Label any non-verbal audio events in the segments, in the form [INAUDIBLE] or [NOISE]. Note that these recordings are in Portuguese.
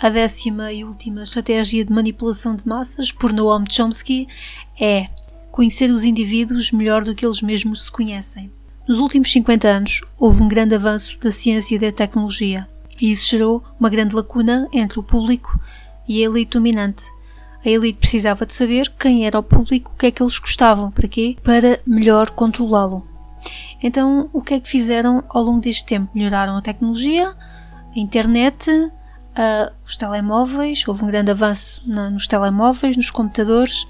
a décima e última estratégia de manipulação de massas, por Noam Chomsky, é conhecer os indivíduos melhor do que eles mesmos se conhecem. Nos últimos 50 anos, houve um grande avanço da ciência e da tecnologia, e isso gerou uma grande lacuna entre o público e a elite dominante. A elite precisava de saber quem era o público, o que é que eles gostavam, para quê? Para melhor controlá-lo. Então, o que é que fizeram ao longo deste tempo? Melhoraram a tecnologia, a internet, uh, os telemóveis, houve um grande avanço na, nos telemóveis, nos computadores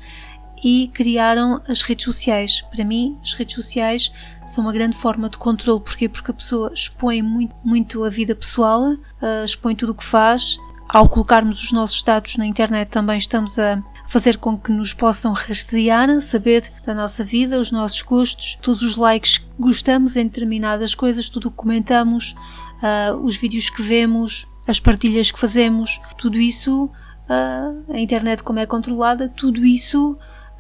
e criaram as redes sociais. Para mim, as redes sociais são uma grande forma de controle. Porquê? Porque a pessoa expõe muito, muito a vida pessoal, uh, expõe tudo o que faz. Ao colocarmos os nossos dados na internet, também estamos a fazer com que nos possam rastrear, saber da nossa vida, os nossos gostos, todos os likes que gostamos em determinadas coisas, tudo o que comentamos, uh, os vídeos que vemos, as partilhas que fazemos, tudo isso, uh, a internet como é controlada, tudo isso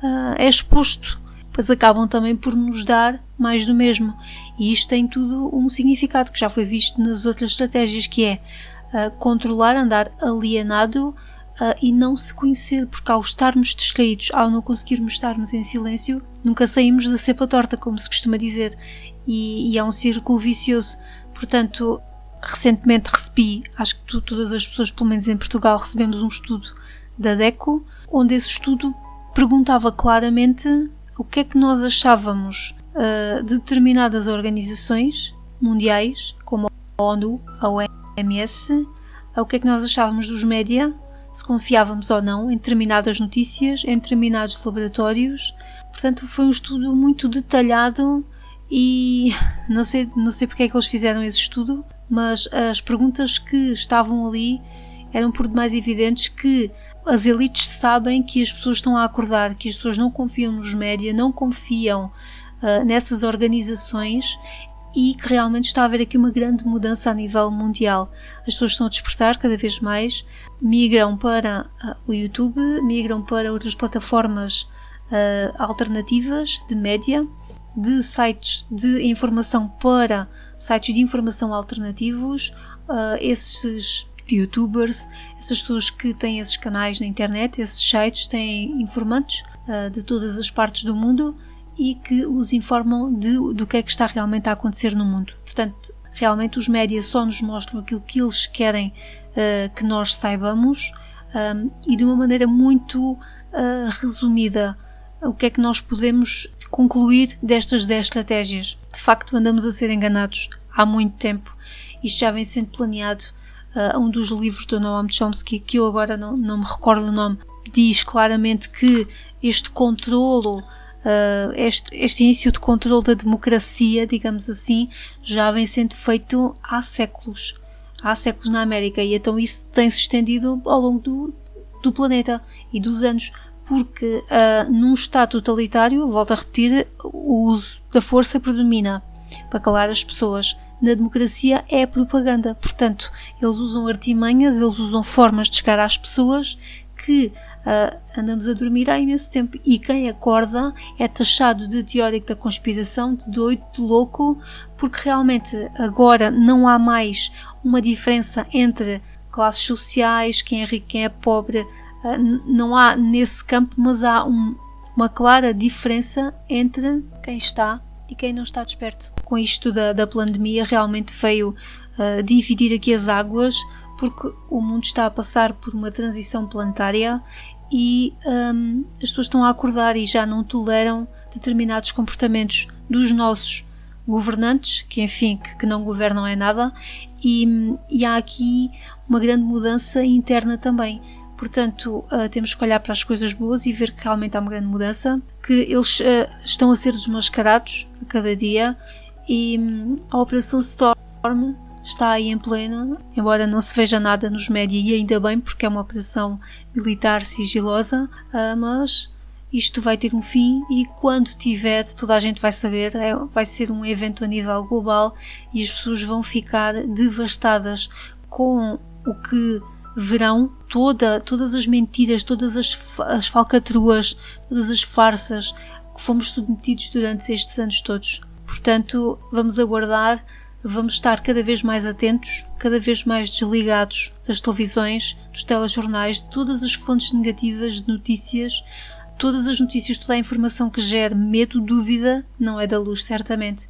uh, é exposto. Pois acabam também por nos dar mais do mesmo. E isto tem tudo um significado que já foi visto nas outras estratégias, que é uh, controlar, andar alienado e não se conhecer, porque ao estarmos distraídos, ao não conseguirmos estarmos em silêncio, nunca saímos da cepa torta, como se costuma dizer. E, e é um círculo vicioso. Portanto, recentemente recebi, acho tu, todas as pessoas, pelo menos em Portugal, recebemos um estudo da DECO, onde esse estudo perguntava claramente o que é que nós achávamos uh, de determinadas organizações mundiais, como a ONU, a OMS, o que é que nós achávamos dos média, se confiávamos ou não em determinadas notícias, em determinados laboratórios. Portanto, foi um estudo muito detalhado e [LAUGHS] não sei, não sei porque é que eles fizeram esse estudo, mas as perguntas que estavam ali eram por demais evidentes que as elites sabem que as pessoas estão a acordar, que as pessoas não confiam nos média, não confiam uh, nessas organizações e que realmente está a haver aqui uma grande mudança a nível mundial. As pessoas estão a despertar cada vez mais, migram para uh, o YouTube, migram para outras plataformas uh, alternativas de média, de sites de informação para sites de informação alternativos. esses youtubers, essas pessoas que têm esses canais na internet, esses sites têm informantes uh, de todas as partes do mundo e que os informam de, do que é que está realmente a acontecer no mundo. Portanto, realmente os médias só nos mostram aquilo que eles querem uh, que nós saibamos um, e de uma maneira muito uh, resumida. O que é que nós podemos concluir destas 10 estratégias? De facto, andamos a ser enganados há muito tempo. Isto já vem sendo planeado uh, um dos livros do Noam Chomsky, que eu agora não, não me recordo o nome, diz claramente que este controlo, uh, este, este início de controle da democracia, digamos assim, já vem sendo feito há séculos. Há séculos na América e então isso tem-se estendido ao longo do, do planeta e dos anos porque uh, num Estado totalitário, volto a repetir, o uso da força predomina para calar as pessoas na democracia é propaganda. Portanto, eles usam artimanhas, eles usam formas de chegar às pessoas que uh, andamos a dormir há imenso tempo. E quem acorda é taxado de teórico da conspiração, de doido, de louco, porque realmente agora não há mais uma diferença entre classes sociais, quem é rico, quem é pobre. Uh, não há nesse campo, mas há um, uma clara diferença entre quem está e quem não está desperto. Com isto da, da pandemia, realmente veio uh, dividir aqui as águas, porque o mundo está a passar por uma transição planetária e um, as pessoas estão a acordar e já não toleram determinados comportamentos dos nossos governantes, que enfim, que, que não governam é nada, e, e há aqui uma grande mudança interna também Portanto, uh, temos que olhar para as coisas boas e ver que realmente há uma grande mudança, que eles uh, estão a ser desmascarados a cada dia e um, a Operação Storm está aí em pleno, embora não se veja nada nos médias e ainda bem porque é uma operação militar sigilosa, uh, mas isto vai ter um fim e quando tiver, toda a gente vai saber, é, vai ser um evento a nível global e as pessoas vão ficar devastadas com o que verão toda, todas as mentiras, todas as, as falcatruas, todas as farsas que fomos submetidos durante estes anos todos. Portanto, vamos aguardar vamos estar cada vez mais atentos, cada vez mais desligados das televisões, dos telejornais, de todas as fontes negativas de notícias, todas as notícias, toda a informação que gere medo, dúvida, não é da luz, certamente.